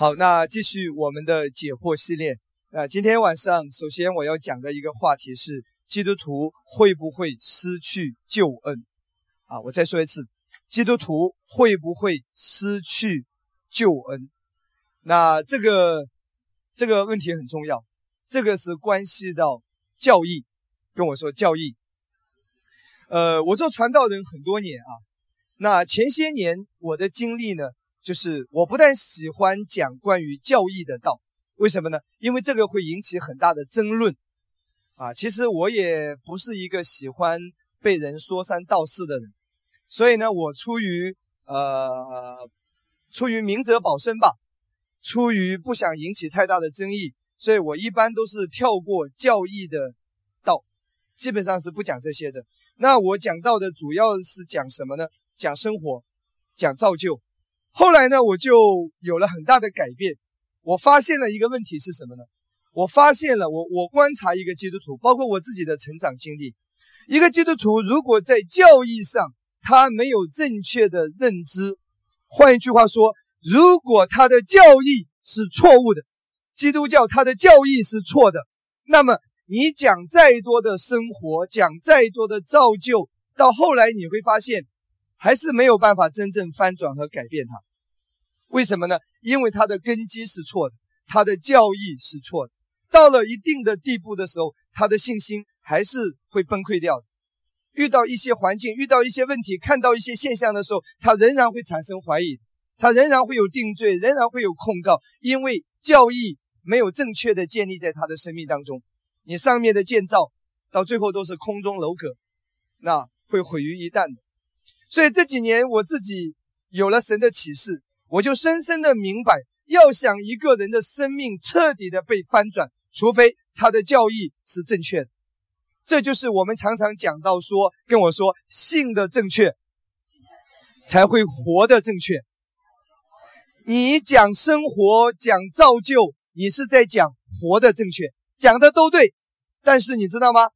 好，那继续我们的解惑系列。那今天晚上，首先我要讲的一个话题是：基督徒会不会失去救恩？啊，我再说一次，基督徒会不会失去救恩？那这个这个问题很重要，这个是关系到教义。跟我说教义。呃，我做传道人很多年啊，那前些年我的经历呢？就是我不但喜欢讲关于教义的道，为什么呢？因为这个会引起很大的争论，啊，其实我也不是一个喜欢被人说三道四的人，所以呢，我出于呃，出于明哲保身吧，出于不想引起太大的争议，所以我一般都是跳过教义的道，基本上是不讲这些的。那我讲到的主要是讲什么呢？讲生活，讲造就。后来呢，我就有了很大的改变。我发现了一个问题是什么呢？我发现了，我我观察一个基督徒，包括我自己的成长经历，一个基督徒如果在教义上他没有正确的认知，换一句话说，如果他的教义是错误的，基督教他的教义是错的，那么你讲再多的生活，讲再多的造就，到后来你会发现。还是没有办法真正翻转和改变它，为什么呢？因为他的根基是错的，他的教义是错的。到了一定的地步的时候，他的信心还是会崩溃掉的。遇到一些环境，遇到一些问题，看到一些现象的时候，他仍然会产生怀疑，他仍然会有定罪，仍然会有控告，因为教义没有正确的建立在他的生命当中。你上面的建造，到最后都是空中楼阁，那会毁于一旦的。所以这几年我自己有了神的启示，我就深深的明白，要想一个人的生命彻底的被翻转，除非他的教义是正确的。这就是我们常常讲到说，跟我说信的正确，才会活的正确。你讲生活，讲造就，你是在讲活的正确，讲的都对。但是你知道吗？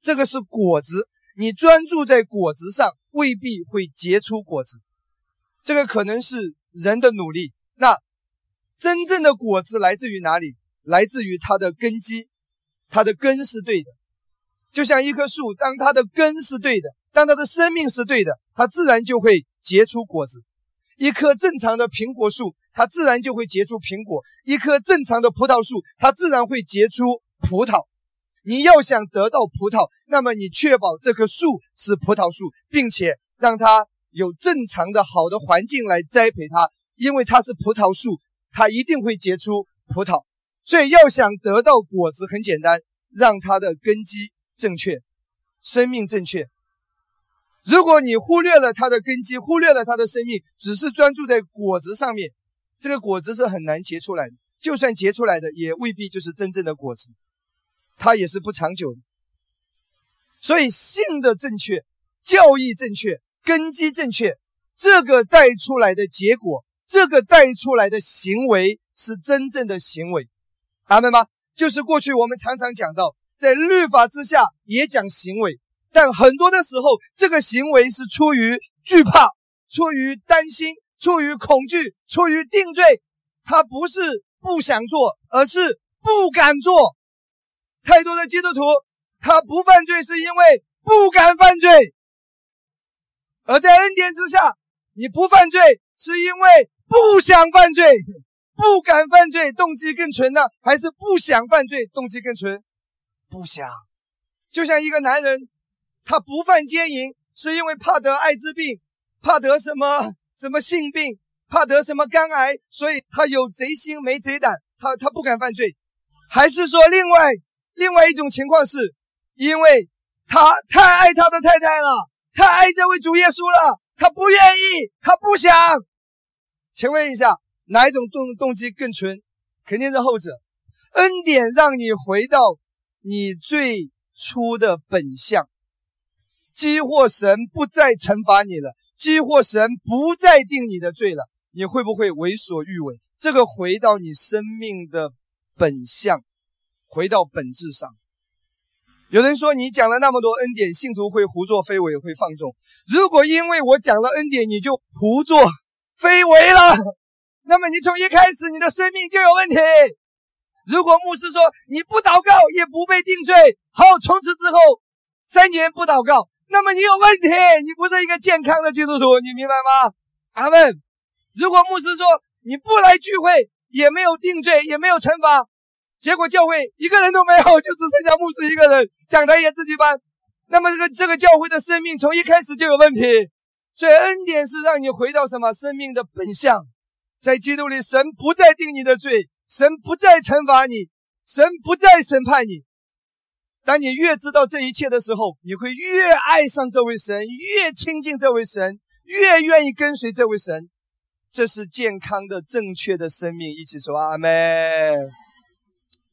这个是果子，你专注在果子上。未必会结出果子，这个可能是人的努力。那真正的果子来自于哪里？来自于它的根基，它的根是对的。就像一棵树，当它的根是对的，当它的生命是对的，它自然就会结出果子。一棵正常的苹果树，它自然就会结出苹果；一棵正常的葡萄树，它自然会结出葡萄。你要想得到葡萄，那么你确保这棵树是葡萄树，并且让它有正常的好的环境来栽培它，因为它是葡萄树，它一定会结出葡萄。所以要想得到果子，很简单，让它的根基正确，生命正确。如果你忽略了它的根基，忽略了它的生命，只是专注在果子上面，这个果子是很难结出来的。就算结出来的，也未必就是真正的果子。它也是不长久的，所以性的正确、教义正确、根基正确，这个带出来的结果，这个带出来的行为是真正的行为，明白吗？就是过去我们常常讲到，在律法之下也讲行为，但很多的时候，这个行为是出于惧怕、出于担心、出于恐惧、出于定罪，他不是不想做，而是不敢做。太多的基督徒，他不犯罪是因为不敢犯罪；而在恩典之下，你不犯罪是因为不想犯罪。不敢犯罪，动机更纯呢，还是不想犯罪，动机更纯？不想。就像一个男人，他不犯奸淫，是因为怕得艾滋病，怕得什么什么性病，怕得什么肝癌，所以他有贼心没贼胆，他他不敢犯罪，还是说另外？另外一种情况是，因为他太爱他的太太了，他爱这位主耶稣了，他不愿意，他不想。请问一下，哪一种动动机更纯？肯定是后者。恩典让你回到你最初的本相，激活神不再惩罚你了，激活神不再定你的罪了，你会不会为所欲为？这个回到你生命的本相。回到本质上，有人说你讲了那么多恩典，信徒会胡作非为，会放纵。如果因为我讲了恩典，你就胡作非为了，那么你从一开始你的生命就有问题。如果牧师说你不祷告也不被定罪，好，从此之后三年不祷告，那么你有问题，你不是一个健康的基督徒，你明白吗？阿门。如果牧师说你不来聚会也没有定罪也没有惩罚，结果教会一个人都没有，就只剩下牧师一个人，讲台也自己搬，那么这个这个教会的生命从一开始就有问题。所以恩典是让你回到什么生命的本相，在基督里，神不再定你的罪。神不再惩罚你，神不再审判你。当你越知道这一切的时候，你会越爱上这位神，越亲近这位神，越愿意跟随这位神。这是健康的、正确的生命。一起说阿门，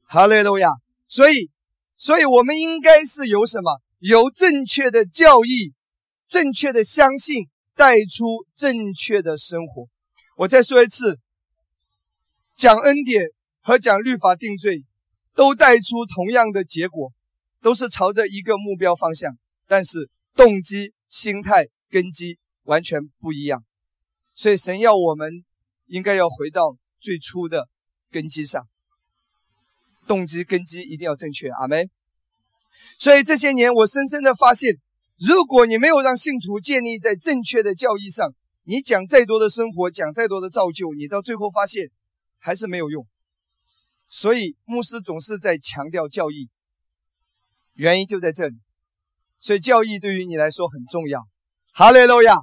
哈利路亚。所以，所以我们应该是有什么？由正确的教义，正确的相信，带出正确的生活。我再说一次。讲恩典和讲律法定罪，都带出同样的结果，都是朝着一个目标方向，但是动机、心态、根基完全不一样。所以神要我们应该要回到最初的根基上，动机、根基一定要正确。阿门。所以这些年我深深的发现，如果你没有让信徒建立在正确的教义上，你讲再多的生活，讲再多的造就，你到最后发现。还是没有用，所以牧师总是在强调教义，原因就在这里。所以教义对于你来说很重要。哈利路亚。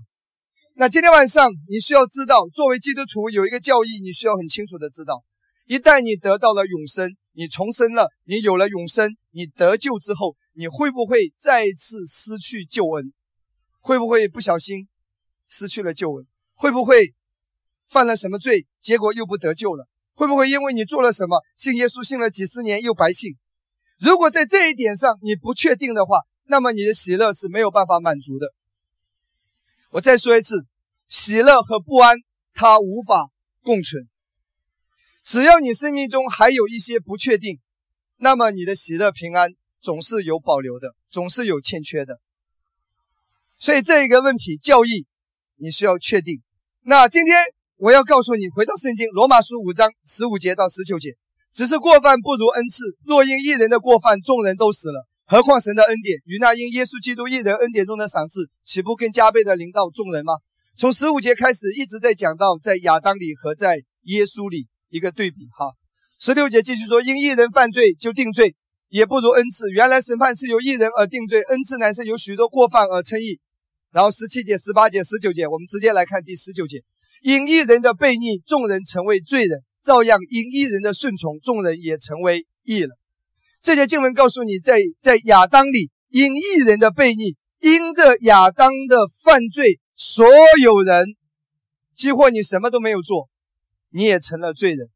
那今天晚上你需要知道，作为基督徒有一个教义，你需要很清楚的知道：一旦你得到了永生，你重生了，你有了永生，你得救之后，你会不会再次失去救恩？会不会不小心失去了救恩？会不会犯了什么罪，结果又不得救了？会不会因为你做了什么，信耶稣信了几十年又白信？如果在这一点上你不确定的话，那么你的喜乐是没有办法满足的。我再说一次，喜乐和不安它无法共存。只要你生命中还有一些不确定，那么你的喜乐平安总是有保留的，总是有欠缺的。所以这一个问题，教义你需要确定。那今天。我要告诉你，回到圣经罗马书五章十五节到十九节，只是过犯不如恩赐。若因一人的过犯，众人都死了，何况神的恩典与那因耶稣基督一人恩典中的赏赐，岂不更加倍的临到众人吗？从十五节开始，一直在讲到在亚当里和在耶稣里一个对比。哈，十六节继续说，因一人犯罪就定罪，也不如恩赐。原来审判是由一人而定罪，恩赐乃是由许多过犯而称义。然后十七节、十八节、十九节，我们直接来看第十九节。因一人的悖逆，众人成为罪人；照样因一人的顺从，众人也成为义人。这节经文告诉你，在在亚当里，因一人的悖逆，因着亚当的犯罪，所有人，几乎你什么都没有做，你也成了罪人。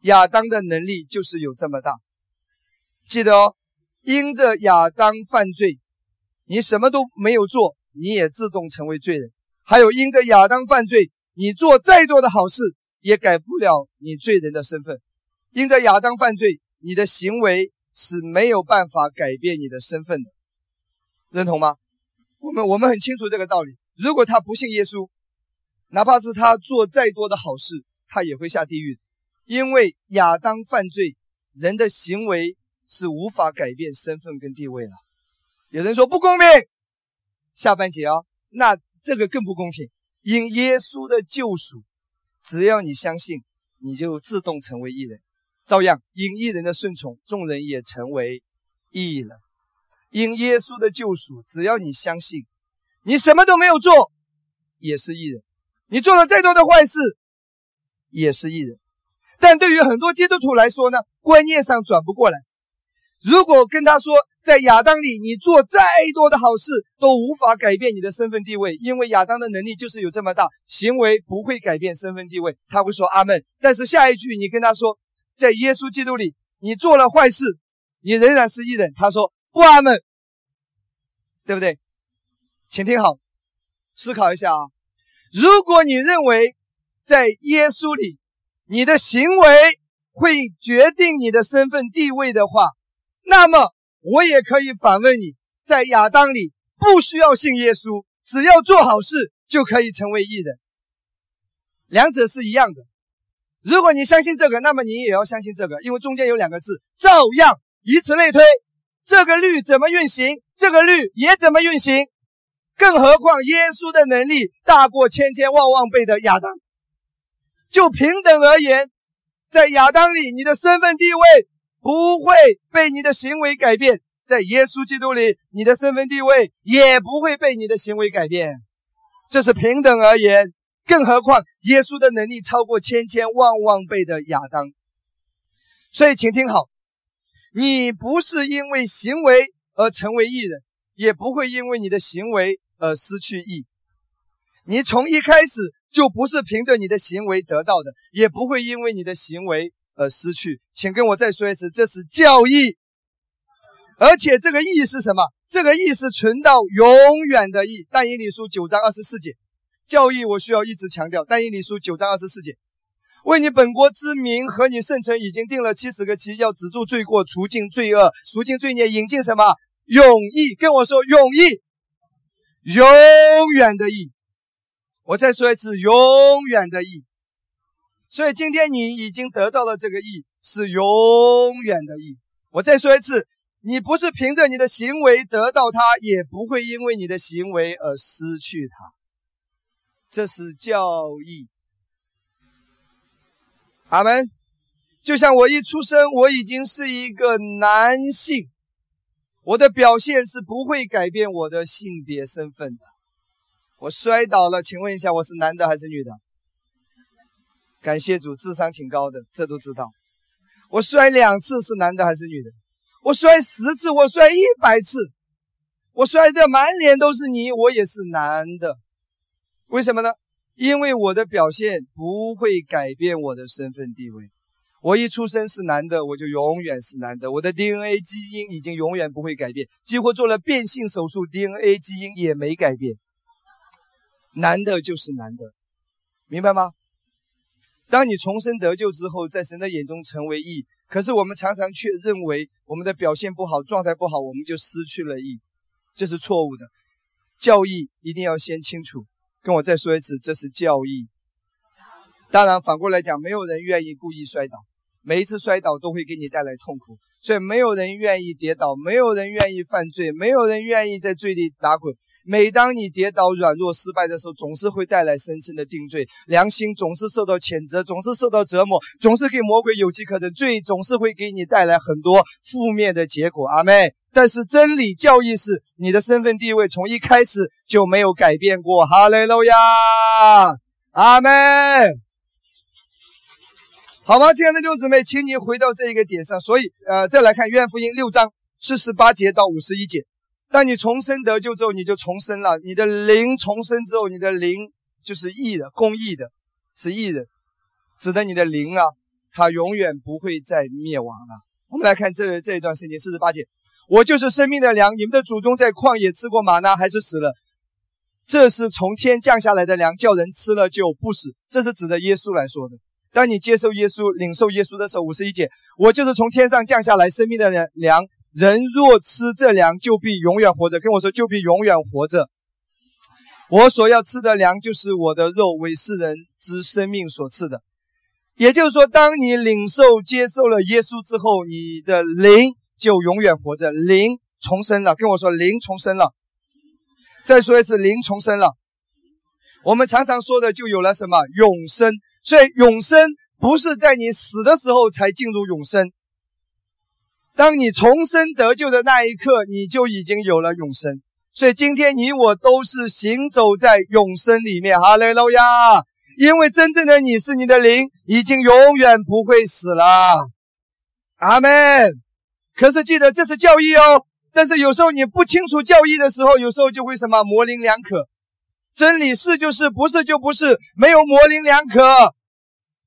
亚当的能力就是有这么大。记得哦，因着亚当犯罪，你什么都没有做，你也自动成为罪人。还有因着亚当犯罪。你做再多的好事，也改不了你罪人的身份。因着亚当犯罪，你的行为是没有办法改变你的身份的，认同吗？我们我们很清楚这个道理。如果他不信耶稣，哪怕是他做再多的好事，他也会下地狱。因为亚当犯罪，人的行为是无法改变身份跟地位的。有人说不公平，下半节啊，那这个更不公平。因耶稣的救赎，只要你相信，你就自动成为义人。照样，因义人的顺从，众人也成为义人。因耶稣的救赎，只要你相信，你什么都没有做，也是义人。你做了再多的坏事，也是义人。但对于很多基督徒来说呢，观念上转不过来。如果跟他说，在亚当里，你做再多的好事都无法改变你的身份地位，因为亚当的能力就是有这么大，行为不会改变身份地位。他会说阿门。但是下一句你跟他说，在耶稣基督里，你做了坏事，你仍然是异人。他说不阿门，对不对？请听好，思考一下啊。如果你认为在耶稣里，你的行为会决定你的身份地位的话，那么。我也可以反问你，在亚当里不需要信耶稣，只要做好事就可以成为义人。两者是一样的，如果你相信这个，那么你也要相信这个，因为中间有两个字，照样。以此类推，这个律怎么运行，这个律也怎么运行。更何况耶稣的能力大过千千万万倍的亚当。就平等而言，在亚当里，你的身份地位不会被你的行为改变；在耶稣基督里，你的身份地位也不会被你的行为改变。这是平等而言。更何况耶稣的能力超过千千万万倍的亚当。所以，请听好，你不是因为行为而成为艺人，也不会因为你的行为而失去义。你从一开始。就不是凭着你的行为得到的，也不会因为你的行为而失去。请跟我再说一次，这是教义，而且这个义是什么？这个义是存到永远的义。但以理书九章二十四节，教义我需要一直强调。但以理书九章二十四节，为你本国之名和你圣城已经定了七十个期，要止住罪过，除尽罪恶，赎尽罪孽，引进什么永义？跟我说永义，永远的义。我再说一次，永远的义。所以今天你已经得到了这个义，是永远的义。我再说一次，你不是凭着你的行为得到它，也不会因为你的行为而失去它。这是教义。阿门。就像我一出生，我已经是一个男性，我的表现是不会改变我的性别身份的。我摔倒了，请问一下，我是男的还是女的？感谢主，智商挺高的，这都知道。我摔两次是男的还是女的？我摔十次，我摔一百次，我摔的满脸都是泥，我也是男的。为什么呢？因为我的表现不会改变我的身份地位。我一出生是男的，我就永远是男的。我的 DNA 基因已经永远不会改变，几乎做了变性手术，DNA 基因也没改变。男的就是男的，明白吗？当你重生得救之后，在神的眼中成为义，可是我们常常却认为我们的表现不好、状态不好，我们就失去了义，这是错误的。教义一定要先清楚，跟我再说一次，这是教义。当然，反过来讲，没有人愿意故意摔倒，每一次摔倒都会给你带来痛苦，所以没有人愿意跌倒，没有人愿意犯罪，没有人愿意在罪里打滚。每当你跌倒、软弱、失败的时候，总是会带来深深的定罪，良心总是受到谴责，总是受到折磨，总是给魔鬼有机可乘，罪总是会给你带来很多负面的结果。阿妹，但是真理教义是你的身份地位从一开始就没有改变过。哈利路亚，阿妹，好吗？亲爱的弟兄姊妹，请你回到这一个点上。所以，呃，再来看约翰福音六章四十八节到五十一节。当你重生得救之后，你就重生了。你的灵重生之后，你的灵就是义的、公义的，是义人，指的你的灵啊，它永远不会再灭亡了。我们来看这这一段圣经四十八节：我就是生命的粮，你们的祖宗在旷野吃过马呢，还是死了？这是从天降下来的粮，叫人吃了就不死。这是指的耶稣来说的。当你接受耶稣、领受耶稣的时候，五十一节：我就是从天上降下来生命的粮。人若吃这粮，就必永远活着。跟我说，就必永远活着。我所要吃的粮，就是我的肉，为世人之生命所赐的。也就是说，当你领受、接受了耶稣之后，你的灵就永远活着，灵重生了。跟我说，灵重生了。再说一次，灵重生了。我们常常说的，就有了什么永生。所以，永生不是在你死的时候才进入永生。当你重生得救的那一刻，你就已经有了永生。所以今天你我都是行走在永生里面，哈利路亚！因为真正的你是你的灵，已经永远不会死了。阿门。可是记得这是教义哦。但是有时候你不清楚教义的时候，有时候就会什么模棱两可。真理是就是，不是就不是，没有模棱两可。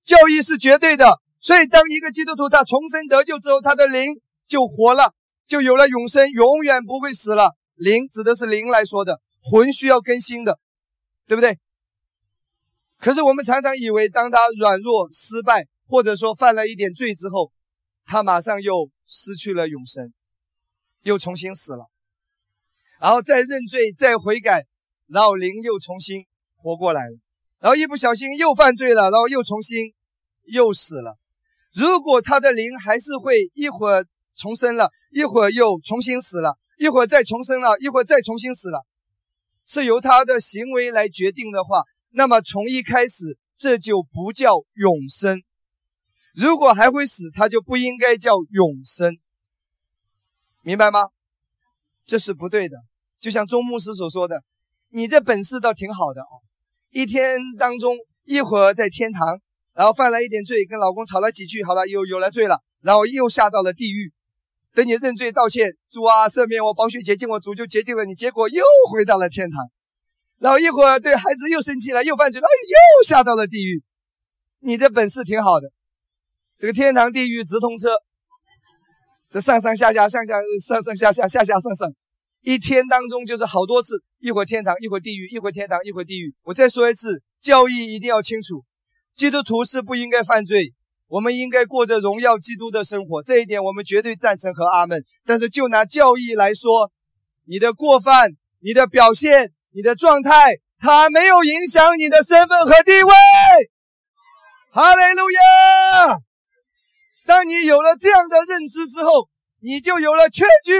教义是绝对的。所以当一个基督徒他重生得救之后，他的灵。就活了，就有了永生，永远不会死了。灵指的是灵来说的，魂需要更新的，对不对？可是我们常常以为，当他软弱、失败，或者说犯了一点罪之后，他马上又失去了永生，又重新死了，然后再认罪、再悔改，然后灵又重新活过来了，然后一不小心又犯罪了，然后又重新又死了。如果他的灵还是会一会儿重生了，一会儿又重新死了，一会儿再重生了，一会儿再重新死了，是由他的行为来决定的话，那么从一开始这就不叫永生。如果还会死，他就不应该叫永生，明白吗？这是不对的。就像钟牧师所说的，你这本事倒挺好的哦，一天当中一会儿在天堂。然后犯了一点罪，跟老公吵了几句，好了，又有了罪了，然后又下到了地狱。等你认罪道歉，主啊，赦免我，宝血洁净我，主就洁净了你。结果又回到了天堂。然后一会儿对孩子又生气了，又犯罪了，又下到了地狱。你这本事挺好的，这个天堂地狱直通车，这上上下下，上下上上下下，下下上上，一天当中就是好多次，一会儿天堂，一会儿地狱，一会儿天堂，一会儿地狱。我再说一次，教义一定要清楚。基督徒是不应该犯罪，我们应该过着荣耀基督的生活，这一点我们绝对赞成和阿门。但是就拿教义来说，你的过犯、你的表现、你的状态，它没有影响你的身份和地位。哈利路亚！当你有了这样的认知之后，你就有了确据，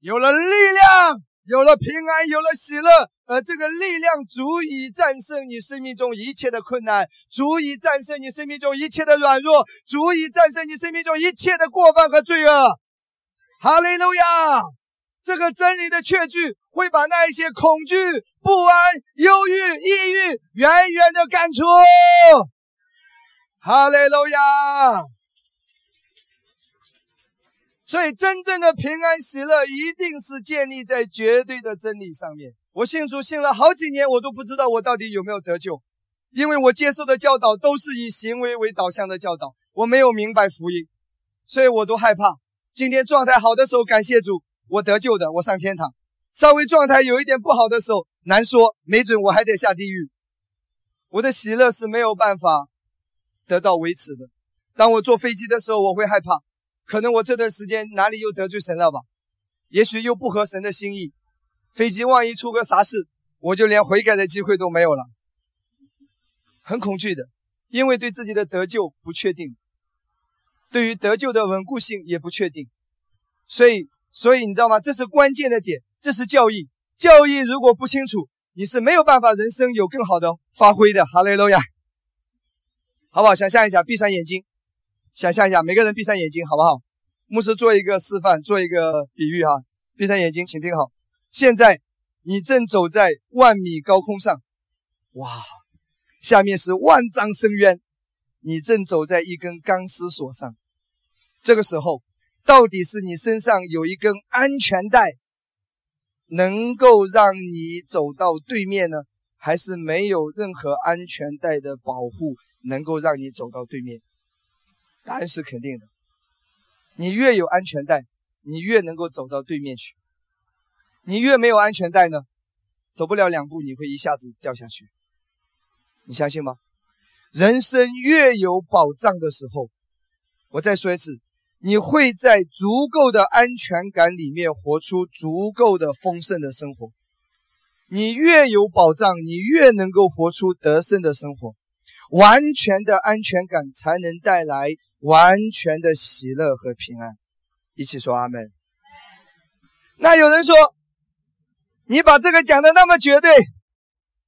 有了力量，有了平安，有了喜乐。而这个力量足以战胜你生命中一切的困难，足以战胜你生命中一切的软弱，足以战胜你生命中一切的过犯和罪恶。哈利路亚！这个真理的确据会把那一些恐惧、不安、忧郁、抑郁远远的赶出。哈利路亚！所以，真正的平安喜乐一定是建立在绝对的真理上面。我信主信了好几年，我都不知道我到底有没有得救，因为我接受的教导都是以行为为导向的教导，我没有明白福音，所以我都害怕。今天状态好的时候，感谢主，我得救的，我上天堂；稍微状态有一点不好的时候，难说，没准我还得下地狱。我的喜乐是没有办法得到维持的。当我坐飞机的时候，我会害怕，可能我这段时间哪里又得罪神了吧？也许又不合神的心意。飞机万一出个啥事，我就连悔改的机会都没有了，很恐惧的，因为对自己的得救不确定，对于得救的稳固性也不确定，所以，所以你知道吗？这是关键的点，这是教义。教义如果不清楚，你是没有办法人生有更好的发挥的。哈利路亚，好不好？想象一下，闭上眼睛，想象一下，每个人闭上眼睛，好不好？牧师做一个示范，做一个比喻哈，闭上眼睛，请听好。现在你正走在万米高空上，哇，下面是万丈深渊，你正走在一根钢丝索上。这个时候，到底是你身上有一根安全带，能够让你走到对面呢，还是没有任何安全带的保护，能够让你走到对面？答案是肯定的。你越有安全带，你越能够走到对面去。你越没有安全带呢，走不了两步，你会一下子掉下去。你相信吗？人生越有保障的时候，我再说一次，你会在足够的安全感里面活出足够的丰盛的生活。你越有保障，你越能够活出得胜的生活。完全的安全感才能带来完全的喜乐和平安。一起说阿门。那有人说。你把这个讲的那么绝对，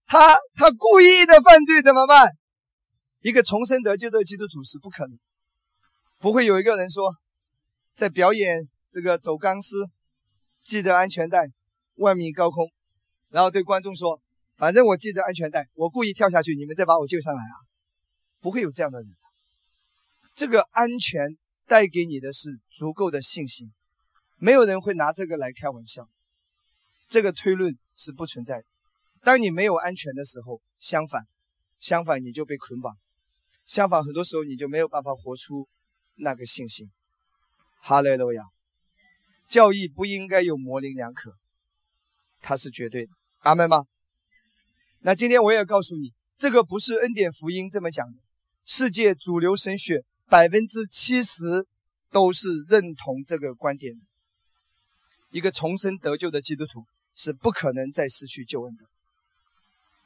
他他故意的犯罪怎么办？一个重生得救的基督徒是不可能，不会有一个人说，在表演这个走钢丝，系着安全带，万米高空，然后对观众说，反正我系着安全带，我故意跳下去，你们再把我救上来啊！不会有这样的人。这个安全带给你的是足够的信心，没有人会拿这个来开玩笑。这个推论是不存在的。当你没有安全的时候，相反，相反你就被捆绑，相反很多时候你就没有办法活出那个信心。哈利路亚！教义不应该有模棱两可，它是绝对的。阿门吗？那今天我也告诉你，这个不是恩典福音这么讲的。世界主流神学百分之七十都是认同这个观点的。一个重生得救的基督徒。是不可能再失去救恩的。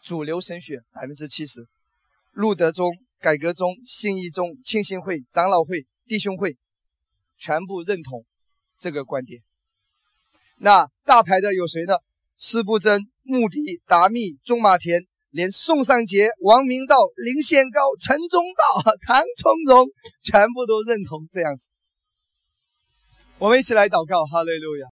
主流神学百分之七十，路德宗改革宗、信义宗、清新会、长老会、弟兄会，全部认同这个观点。那大牌的有谁呢？施不真、穆迪、达密、中马田，连宋尚杰、王明道、林宪高、陈忠道、唐从容，全部都认同这样子。我们一起来祷告，哈利路亚。